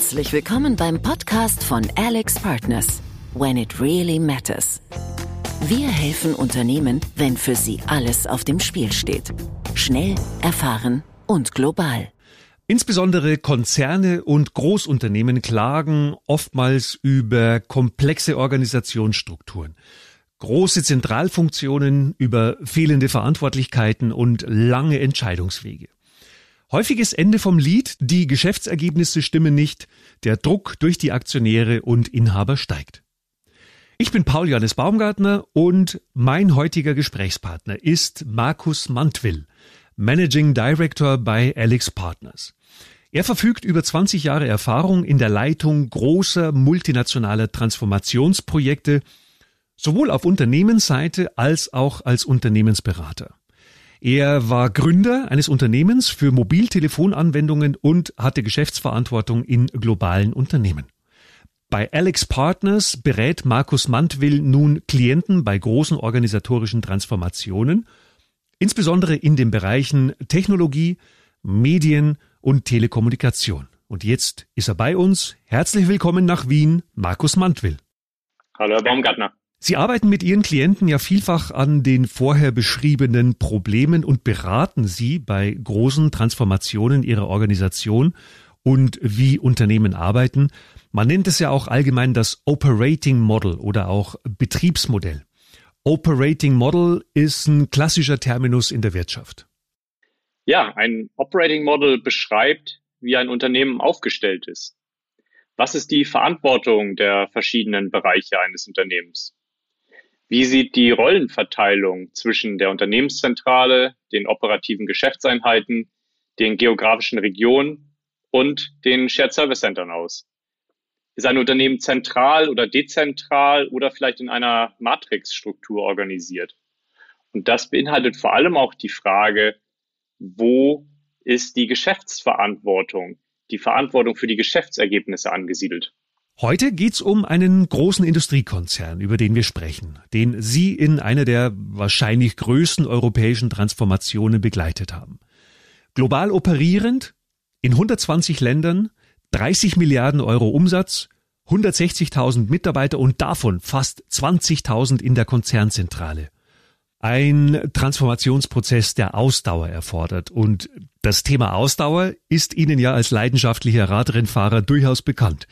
Herzlich willkommen beim Podcast von Alex Partners. When it really matters. Wir helfen Unternehmen, wenn für sie alles auf dem Spiel steht. Schnell, erfahren und global. Insbesondere Konzerne und Großunternehmen klagen oftmals über komplexe Organisationsstrukturen. Große Zentralfunktionen über fehlende Verantwortlichkeiten und lange Entscheidungswege. Häufiges Ende vom Lied, die Geschäftsergebnisse stimmen nicht, der Druck durch die Aktionäre und Inhaber steigt. Ich bin Paul Johannes Baumgartner und mein heutiger Gesprächspartner ist Markus Mantwill, Managing Director bei Alex Partners. Er verfügt über 20 Jahre Erfahrung in der Leitung großer multinationaler Transformationsprojekte, sowohl auf Unternehmensseite als auch als Unternehmensberater. Er war Gründer eines Unternehmens für Mobiltelefonanwendungen und hatte Geschäftsverantwortung in globalen Unternehmen. Bei Alex Partners berät Markus Mantwill nun Klienten bei großen organisatorischen Transformationen, insbesondere in den Bereichen Technologie, Medien und Telekommunikation. Und jetzt ist er bei uns. Herzlich willkommen nach Wien, Markus Mantwill. Hallo, Herr Baumgartner. Sie arbeiten mit Ihren Klienten ja vielfach an den vorher beschriebenen Problemen und beraten Sie bei großen Transformationen Ihrer Organisation und wie Unternehmen arbeiten. Man nennt es ja auch allgemein das Operating Model oder auch Betriebsmodell. Operating Model ist ein klassischer Terminus in der Wirtschaft. Ja, ein Operating Model beschreibt, wie ein Unternehmen aufgestellt ist. Was ist die Verantwortung der verschiedenen Bereiche eines Unternehmens? Wie sieht die Rollenverteilung zwischen der Unternehmenszentrale, den operativen Geschäftseinheiten, den geografischen Regionen und den Shared Service Centern aus? Ist ein Unternehmen zentral oder dezentral oder vielleicht in einer Matrixstruktur organisiert? Und das beinhaltet vor allem auch die Frage, wo ist die Geschäftsverantwortung, die Verantwortung für die Geschäftsergebnisse angesiedelt? Heute geht's um einen großen Industriekonzern, über den wir sprechen, den Sie in einer der wahrscheinlich größten europäischen Transformationen begleitet haben. Global operierend, in 120 Ländern, 30 Milliarden Euro Umsatz, 160.000 Mitarbeiter und davon fast 20.000 in der Konzernzentrale. Ein Transformationsprozess, der Ausdauer erfordert. Und das Thema Ausdauer ist Ihnen ja als leidenschaftlicher Radrennfahrer durchaus bekannt.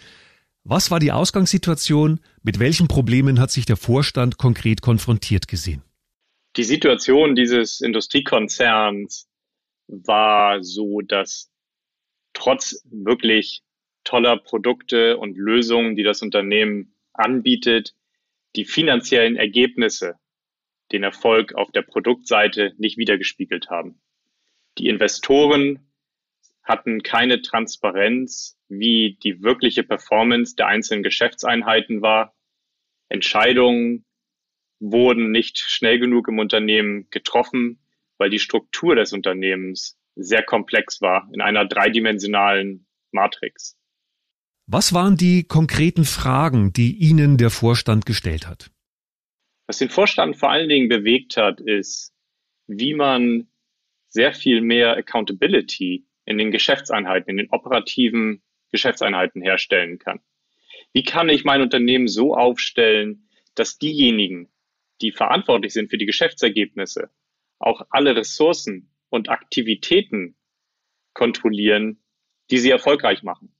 Was war die Ausgangssituation? Mit welchen Problemen hat sich der Vorstand konkret konfrontiert gesehen? Die Situation dieses Industriekonzerns war so, dass trotz wirklich toller Produkte und Lösungen, die das Unternehmen anbietet, die finanziellen Ergebnisse den Erfolg auf der Produktseite nicht wiedergespiegelt haben. Die Investoren hatten keine Transparenz, wie die wirkliche Performance der einzelnen Geschäftseinheiten war. Entscheidungen wurden nicht schnell genug im Unternehmen getroffen, weil die Struktur des Unternehmens sehr komplex war in einer dreidimensionalen Matrix. Was waren die konkreten Fragen, die Ihnen der Vorstand gestellt hat? Was den Vorstand vor allen Dingen bewegt hat, ist, wie man sehr viel mehr Accountability in den Geschäftseinheiten, in den operativen Geschäftseinheiten herstellen kann. Wie kann ich mein Unternehmen so aufstellen, dass diejenigen, die verantwortlich sind für die Geschäftsergebnisse, auch alle Ressourcen und Aktivitäten kontrollieren, die sie erfolgreich machen?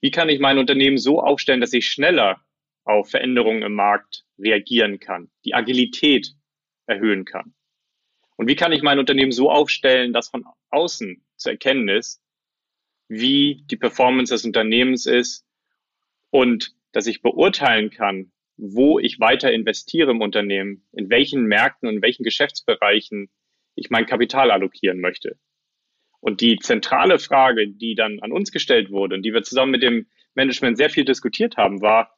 Wie kann ich mein Unternehmen so aufstellen, dass ich schneller auf Veränderungen im Markt reagieren kann, die Agilität erhöhen kann? Und wie kann ich mein Unternehmen so aufstellen, dass von außen zu erkennen ist, wie die Performance des Unternehmens ist und dass ich beurteilen kann, wo ich weiter investiere im Unternehmen, in welchen Märkten und in welchen Geschäftsbereichen ich mein Kapital allokieren möchte. Und die zentrale Frage, die dann an uns gestellt wurde und die wir zusammen mit dem Management sehr viel diskutiert haben, war,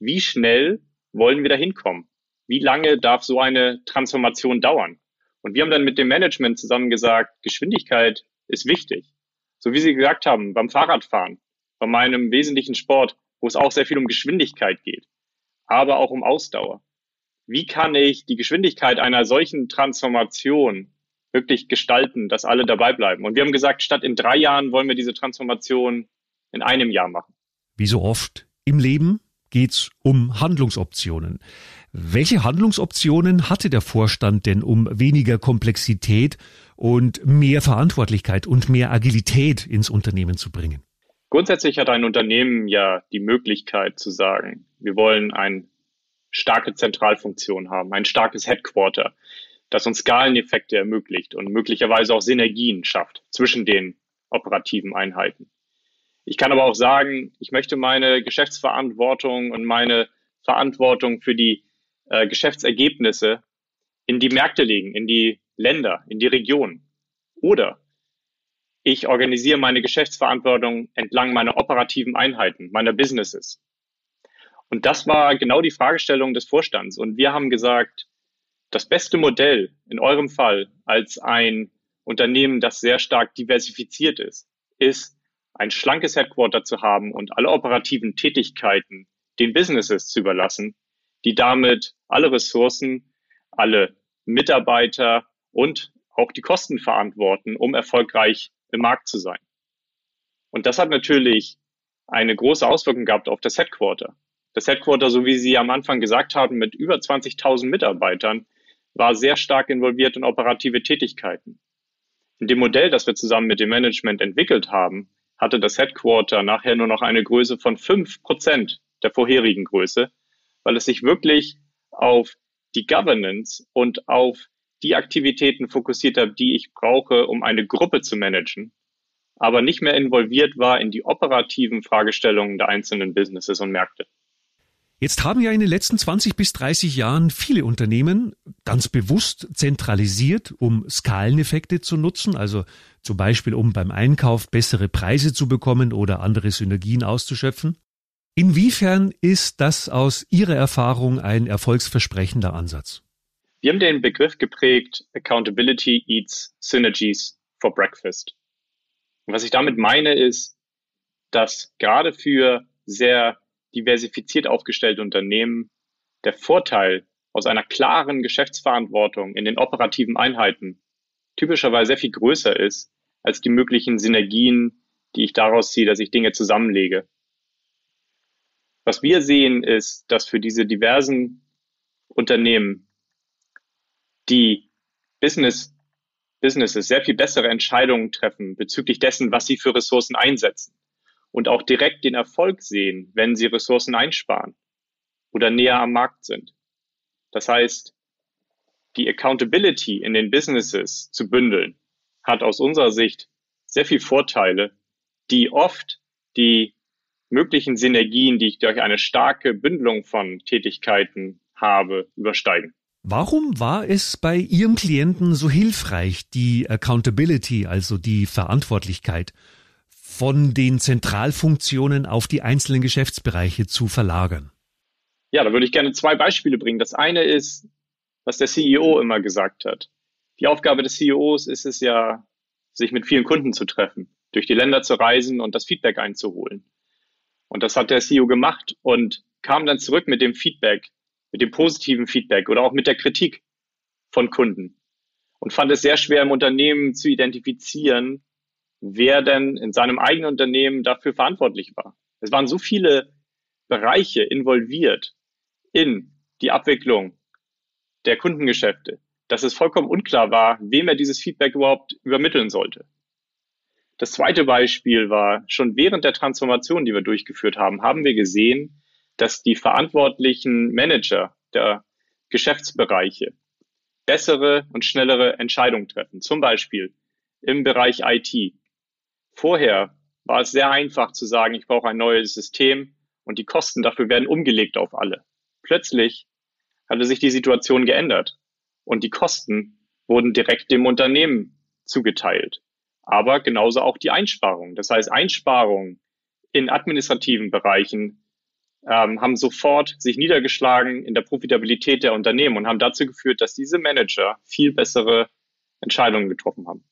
wie schnell wollen wir da hinkommen? Wie lange darf so eine Transformation dauern? Und wir haben dann mit dem Management zusammen gesagt, Geschwindigkeit ist wichtig. So wie Sie gesagt haben, beim Fahrradfahren, bei meinem wesentlichen Sport, wo es auch sehr viel um Geschwindigkeit geht, aber auch um Ausdauer. Wie kann ich die Geschwindigkeit einer solchen Transformation wirklich gestalten, dass alle dabei bleiben? Und wir haben gesagt, statt in drei Jahren wollen wir diese Transformation in einem Jahr machen. Wie so oft im Leben geht's um Handlungsoptionen. Welche Handlungsoptionen hatte der Vorstand denn, um weniger Komplexität und mehr Verantwortlichkeit und mehr Agilität ins Unternehmen zu bringen? Grundsätzlich hat ein Unternehmen ja die Möglichkeit zu sagen, wir wollen eine starke Zentralfunktion haben, ein starkes Headquarter, das uns Skaleneffekte ermöglicht und möglicherweise auch Synergien schafft zwischen den operativen Einheiten. Ich kann aber auch sagen, ich möchte meine Geschäftsverantwortung und meine Verantwortung für die äh, Geschäftsergebnisse in die Märkte legen, in die Länder, in die Region. Oder ich organisiere meine Geschäftsverantwortung entlang meiner operativen Einheiten, meiner Businesses. Und das war genau die Fragestellung des Vorstands. Und wir haben gesagt, das beste Modell in eurem Fall als ein Unternehmen, das sehr stark diversifiziert ist, ist ein schlankes Headquarter zu haben und alle operativen Tätigkeiten den Businesses zu überlassen, die damit alle Ressourcen, alle Mitarbeiter und auch die Kosten verantworten, um erfolgreich im Markt zu sein. Und das hat natürlich eine große Auswirkung gehabt auf das Headquarter. Das Headquarter, so wie Sie am Anfang gesagt haben, mit über 20.000 Mitarbeitern, war sehr stark involviert in operative Tätigkeiten. In dem Modell, das wir zusammen mit dem Management entwickelt haben, hatte das Headquarter nachher nur noch eine Größe von fünf Prozent der vorherigen Größe, weil es sich wirklich auf die Governance und auf die Aktivitäten fokussiert hat, die ich brauche, um eine Gruppe zu managen, aber nicht mehr involviert war in die operativen Fragestellungen der einzelnen Businesses und Märkte. Jetzt haben ja in den letzten 20 bis 30 Jahren viele Unternehmen ganz bewusst zentralisiert, um Skaleneffekte zu nutzen, also zum Beispiel um beim Einkauf bessere Preise zu bekommen oder andere Synergien auszuschöpfen. Inwiefern ist das aus Ihrer Erfahrung ein erfolgsversprechender Ansatz? Wir haben den Begriff geprägt, Accountability eats Synergies for Breakfast. Und was ich damit meine, ist, dass gerade für sehr diversifiziert aufgestellte Unternehmen der Vorteil aus einer klaren Geschäftsverantwortung in den operativen Einheiten typischerweise sehr viel größer ist als die möglichen Synergien, die ich daraus ziehe, dass ich Dinge zusammenlege. Was wir sehen, ist, dass für diese diversen Unternehmen die Business, Businesses sehr viel bessere Entscheidungen treffen bezüglich dessen, was sie für Ressourcen einsetzen und auch direkt den Erfolg sehen, wenn sie Ressourcen einsparen oder näher am Markt sind. Das heißt, die Accountability in den Businesses zu bündeln, hat aus unserer Sicht sehr viel Vorteile, die oft die möglichen Synergien, die ich durch eine starke Bündelung von Tätigkeiten habe, übersteigen. Warum war es bei Ihrem Klienten so hilfreich, die Accountability, also die Verantwortlichkeit von den Zentralfunktionen auf die einzelnen Geschäftsbereiche zu verlagern? Ja, da würde ich gerne zwei Beispiele bringen. Das eine ist, was der CEO immer gesagt hat. Die Aufgabe des CEOs ist es ja, sich mit vielen Kunden zu treffen, durch die Länder zu reisen und das Feedback einzuholen. Und das hat der CEO gemacht und kam dann zurück mit dem Feedback, mit dem positiven Feedback oder auch mit der Kritik von Kunden und fand es sehr schwer im Unternehmen zu identifizieren, wer denn in seinem eigenen Unternehmen dafür verantwortlich war. Es waren so viele Bereiche involviert in die Abwicklung der Kundengeschäfte, dass es vollkommen unklar war, wem er dieses Feedback überhaupt übermitteln sollte. Das zweite Beispiel war, schon während der Transformation, die wir durchgeführt haben, haben wir gesehen, dass die verantwortlichen Manager der Geschäftsbereiche bessere und schnellere Entscheidungen treffen. Zum Beispiel im Bereich IT. Vorher war es sehr einfach zu sagen, ich brauche ein neues System und die Kosten dafür werden umgelegt auf alle. Plötzlich hatte sich die Situation geändert und die Kosten wurden direkt dem Unternehmen zugeteilt. Aber genauso auch die Einsparungen. Das heißt, Einsparungen in administrativen Bereichen ähm, haben sofort sich niedergeschlagen in der Profitabilität der Unternehmen und haben dazu geführt, dass diese Manager viel bessere Entscheidungen getroffen haben.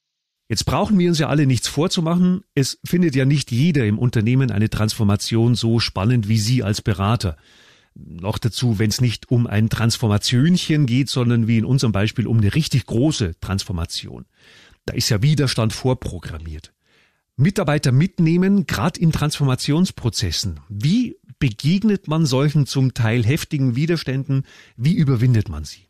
Jetzt brauchen wir uns ja alle nichts vorzumachen. Es findet ja nicht jeder im Unternehmen eine Transformation so spannend wie Sie als Berater. Noch dazu, wenn es nicht um ein Transformationchen geht, sondern wie in unserem Beispiel um eine richtig große Transformation. Da ist ja Widerstand vorprogrammiert. Mitarbeiter mitnehmen, gerade in Transformationsprozessen. Wie begegnet man solchen zum Teil heftigen Widerständen? Wie überwindet man sie?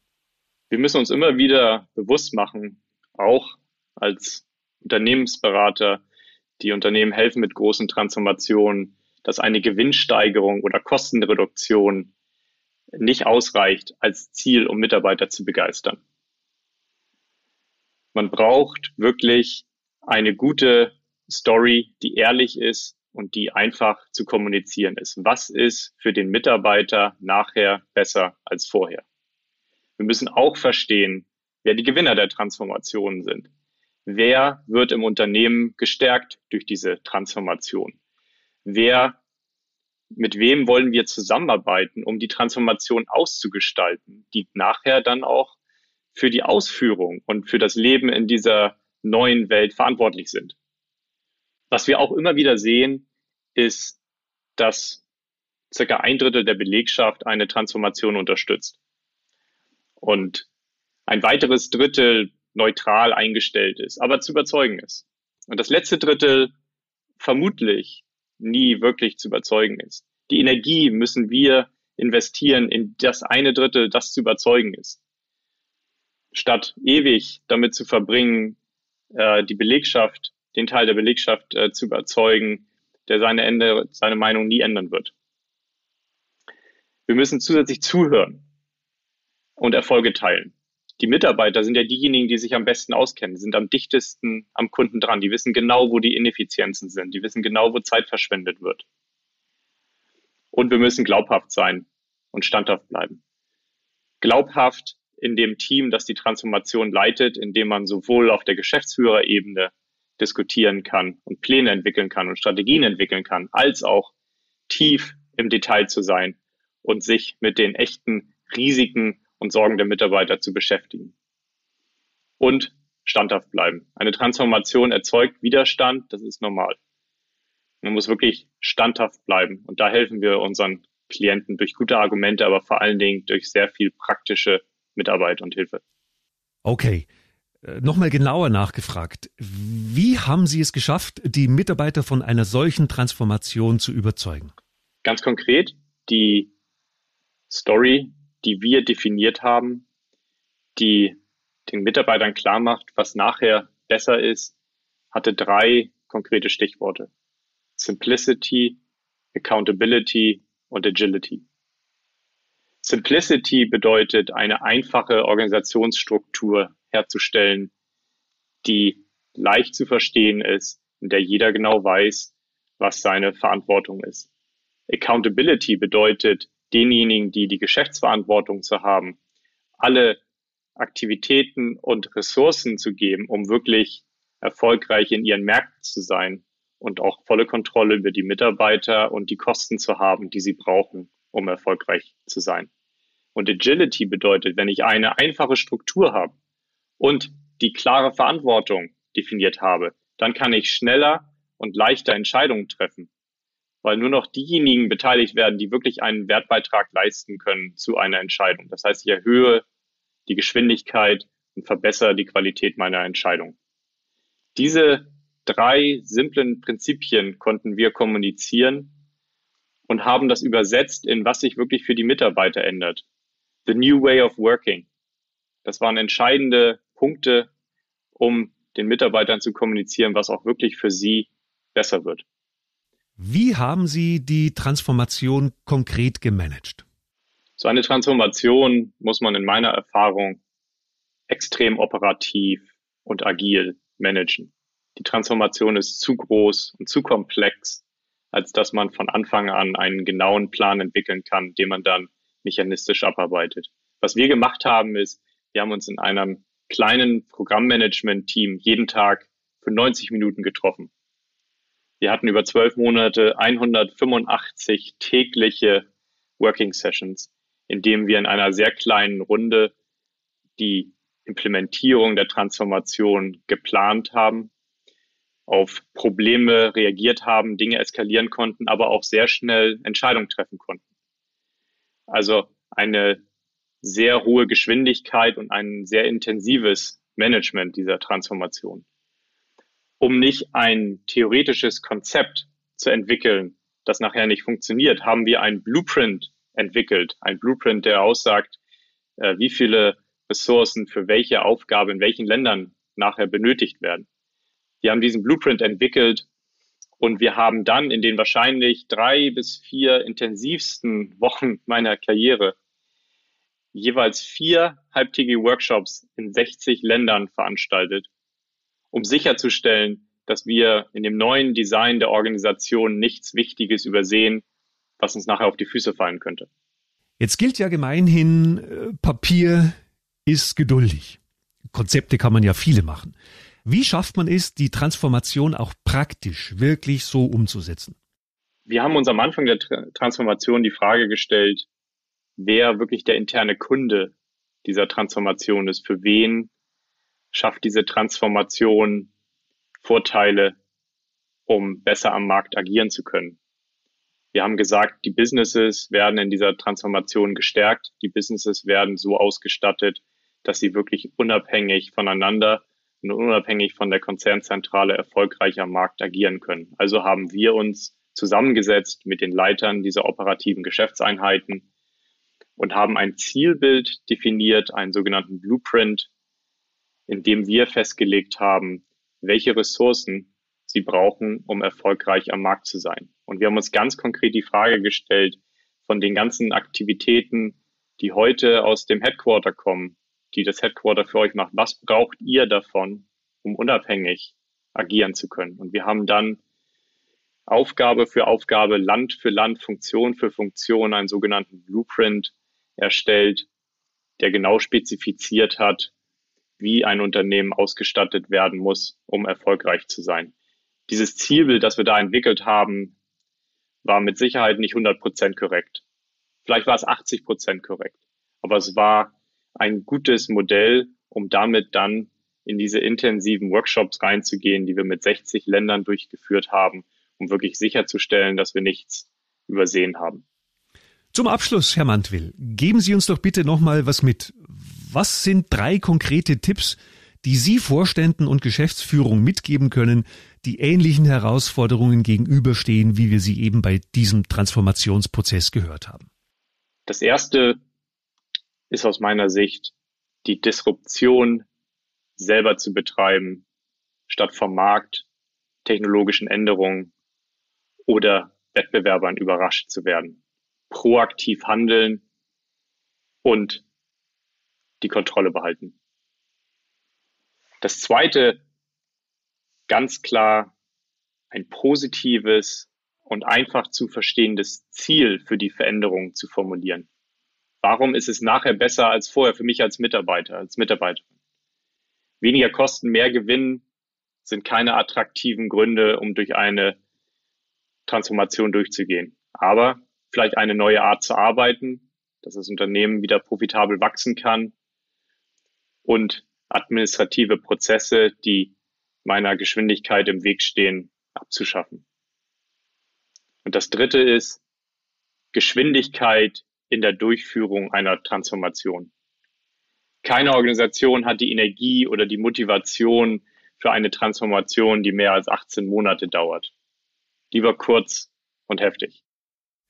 Wir müssen uns immer wieder bewusst machen, auch als Unternehmensberater, die Unternehmen helfen mit großen Transformationen, dass eine Gewinnsteigerung oder Kostenreduktion nicht ausreicht als Ziel, um Mitarbeiter zu begeistern. Man braucht wirklich eine gute Story, die ehrlich ist und die einfach zu kommunizieren ist. Was ist für den Mitarbeiter nachher besser als vorher? Wir müssen auch verstehen, wer die Gewinner der Transformation sind. Wer wird im Unternehmen gestärkt durch diese Transformation? Wer, mit wem wollen wir zusammenarbeiten, um die Transformation auszugestalten, die nachher dann auch für die Ausführung und für das Leben in dieser neuen Welt verantwortlich sind? Was wir auch immer wieder sehen, ist, dass circa ein Drittel der Belegschaft eine Transformation unterstützt. Und ein weiteres Drittel neutral eingestellt ist, aber zu überzeugen ist. Und das letzte Drittel vermutlich nie wirklich zu überzeugen ist. Die Energie müssen wir investieren in das eine Drittel, das zu überzeugen ist. Statt ewig damit zu verbringen, äh, die Belegschaft den Teil der Belegschaft äh, zu überzeugen, der seine, Ende, seine Meinung nie ändern wird. Wir müssen zusätzlich zuhören und Erfolge teilen. Die Mitarbeiter sind ja diejenigen, die sich am besten auskennen, sind am dichtesten am Kunden dran, die wissen genau, wo die Ineffizienzen sind, die wissen genau, wo Zeit verschwendet wird. Und wir müssen glaubhaft sein und standhaft bleiben. Glaubhaft in dem Team, das die Transformation leitet, indem man sowohl auf der Geschäftsführerebene diskutieren kann und Pläne entwickeln kann und Strategien entwickeln kann, als auch tief im Detail zu sein und sich mit den echten Risiken und Sorgen der Mitarbeiter zu beschäftigen. Und standhaft bleiben. Eine Transformation erzeugt Widerstand, das ist normal. Man muss wirklich standhaft bleiben. Und da helfen wir unseren Klienten durch gute Argumente, aber vor allen Dingen durch sehr viel praktische Mitarbeit und Hilfe. Okay. Äh, nochmal genauer nachgefragt. Wie haben Sie es geschafft, die Mitarbeiter von einer solchen Transformation zu überzeugen? Ganz konkret, die Story, die wir definiert haben, die den Mitarbeitern klar macht, was nachher besser ist, hatte drei konkrete Stichworte. Simplicity, Accountability und Agility. Simplicity bedeutet eine einfache Organisationsstruktur herzustellen, die leicht zu verstehen ist, in der jeder genau weiß, was seine Verantwortung ist. Accountability bedeutet, denjenigen, die die Geschäftsverantwortung zu haben, alle Aktivitäten und Ressourcen zu geben, um wirklich erfolgreich in ihren Märkten zu sein und auch volle Kontrolle über die Mitarbeiter und die Kosten zu haben, die sie brauchen, um erfolgreich zu sein. Und Agility bedeutet, wenn ich eine einfache Struktur habe und die klare Verantwortung definiert habe, dann kann ich schneller und leichter Entscheidungen treffen, weil nur noch diejenigen beteiligt werden, die wirklich einen Wertbeitrag leisten können zu einer Entscheidung. Das heißt, ich erhöhe die Geschwindigkeit und verbessere die Qualität meiner Entscheidung. Diese drei simplen Prinzipien konnten wir kommunizieren und haben das übersetzt in was sich wirklich für die Mitarbeiter ändert. The New Way of Working. Das waren entscheidende Punkte, um den Mitarbeitern zu kommunizieren, was auch wirklich für sie besser wird. Wie haben Sie die Transformation konkret gemanagt? So eine Transformation muss man in meiner Erfahrung extrem operativ und agil managen. Die Transformation ist zu groß und zu komplex, als dass man von Anfang an einen genauen Plan entwickeln kann, den man dann mechanistisch abarbeitet. Was wir gemacht haben, ist, wir haben uns in einem kleinen Programmmanagement-Team jeden Tag für 90 Minuten getroffen. Wir hatten über zwölf Monate 185 tägliche Working Sessions, in denen wir in einer sehr kleinen Runde die Implementierung der Transformation geplant haben, auf Probleme reagiert haben, Dinge eskalieren konnten, aber auch sehr schnell Entscheidungen treffen konnten. Also eine sehr hohe Geschwindigkeit und ein sehr intensives Management dieser Transformation. Um nicht ein theoretisches Konzept zu entwickeln, das nachher nicht funktioniert, haben wir ein Blueprint entwickelt. Ein Blueprint, der aussagt, äh, wie viele Ressourcen für welche Aufgabe in welchen Ländern nachher benötigt werden. Wir haben diesen Blueprint entwickelt und wir haben dann in den wahrscheinlich drei bis vier intensivsten Wochen meiner Karriere jeweils vier halbtägige Workshops in 60 Ländern veranstaltet, um sicherzustellen, dass wir in dem neuen Design der Organisation nichts Wichtiges übersehen, was uns nachher auf die Füße fallen könnte. Jetzt gilt ja gemeinhin, äh, Papier ist geduldig. Konzepte kann man ja viele machen. Wie schafft man es, die Transformation auch praktisch wirklich so umzusetzen? Wir haben uns am Anfang der Transformation die Frage gestellt, wer wirklich der interne Kunde dieser Transformation ist. Für wen schafft diese Transformation Vorteile, um besser am Markt agieren zu können? Wir haben gesagt, die Businesses werden in dieser Transformation gestärkt. Die Businesses werden so ausgestattet, dass sie wirklich unabhängig voneinander und unabhängig von der Konzernzentrale erfolgreich am Markt agieren können. Also haben wir uns zusammengesetzt mit den Leitern dieser operativen Geschäftseinheiten und haben ein Zielbild definiert, einen sogenannten Blueprint, in dem wir festgelegt haben, welche Ressourcen sie brauchen, um erfolgreich am Markt zu sein. Und wir haben uns ganz konkret die Frage gestellt, von den ganzen Aktivitäten, die heute aus dem Headquarter kommen, die das Headquarter für euch macht, was braucht ihr davon, um unabhängig agieren zu können? Und wir haben dann Aufgabe für Aufgabe, Land für Land, Funktion für Funktion einen sogenannten Blueprint erstellt, der genau spezifiziert hat, wie ein Unternehmen ausgestattet werden muss, um erfolgreich zu sein dieses Zielbild, das wir da entwickelt haben, war mit Sicherheit nicht 100 Prozent korrekt. Vielleicht war es 80 Prozent korrekt. Aber es war ein gutes Modell, um damit dann in diese intensiven Workshops reinzugehen, die wir mit 60 Ländern durchgeführt haben, um wirklich sicherzustellen, dass wir nichts übersehen haben. Zum Abschluss, Herr Mantwill, geben Sie uns doch bitte nochmal was mit. Was sind drei konkrete Tipps, die Sie Vorständen und Geschäftsführung mitgeben können, die ähnlichen Herausforderungen gegenüberstehen, wie wir sie eben bei diesem Transformationsprozess gehört haben? Das erste ist aus meiner Sicht die Disruption selber zu betreiben, statt vom Markt, technologischen Änderungen oder Wettbewerbern überrascht zu werden. Proaktiv handeln und die Kontrolle behalten. Das zweite ganz klar ein positives und einfach zu verstehendes Ziel für die Veränderung zu formulieren. Warum ist es nachher besser als vorher für mich als Mitarbeiter, als Mitarbeiterin? Weniger Kosten, mehr Gewinn sind keine attraktiven Gründe, um durch eine Transformation durchzugehen. Aber vielleicht eine neue Art zu arbeiten, dass das Unternehmen wieder profitabel wachsen kann und administrative Prozesse, die meiner Geschwindigkeit im Weg stehen, abzuschaffen. Und das dritte ist Geschwindigkeit in der Durchführung einer Transformation. Keine Organisation hat die Energie oder die Motivation für eine Transformation, die mehr als 18 Monate dauert. Lieber kurz und heftig.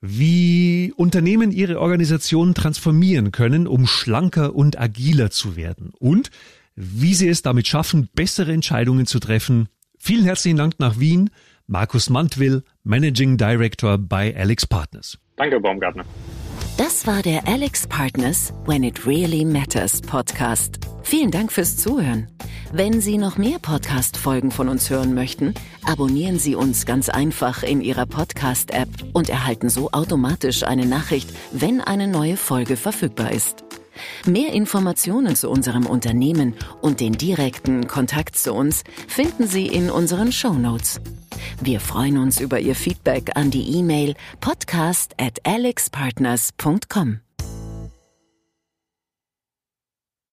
Wie Unternehmen ihre Organisation transformieren können, um schlanker und agiler zu werden und wie sie es damit schaffen, bessere Entscheidungen zu treffen. Vielen herzlichen Dank nach Wien. Markus Mantwill, Managing Director bei Alex Partners. Danke, Baumgartner. Das war der Alex Partners When It Really Matters Podcast. Vielen Dank fürs Zuhören. Wenn Sie noch mehr Podcast-Folgen von uns hören möchten, abonnieren Sie uns ganz einfach in Ihrer Podcast-App und erhalten so automatisch eine Nachricht, wenn eine neue Folge verfügbar ist. Mehr Informationen zu unserem Unternehmen und den direkten Kontakt zu uns finden Sie in unseren Show Notes. Wir freuen uns über Ihr Feedback an die E-Mail podcast at alexpartners.com.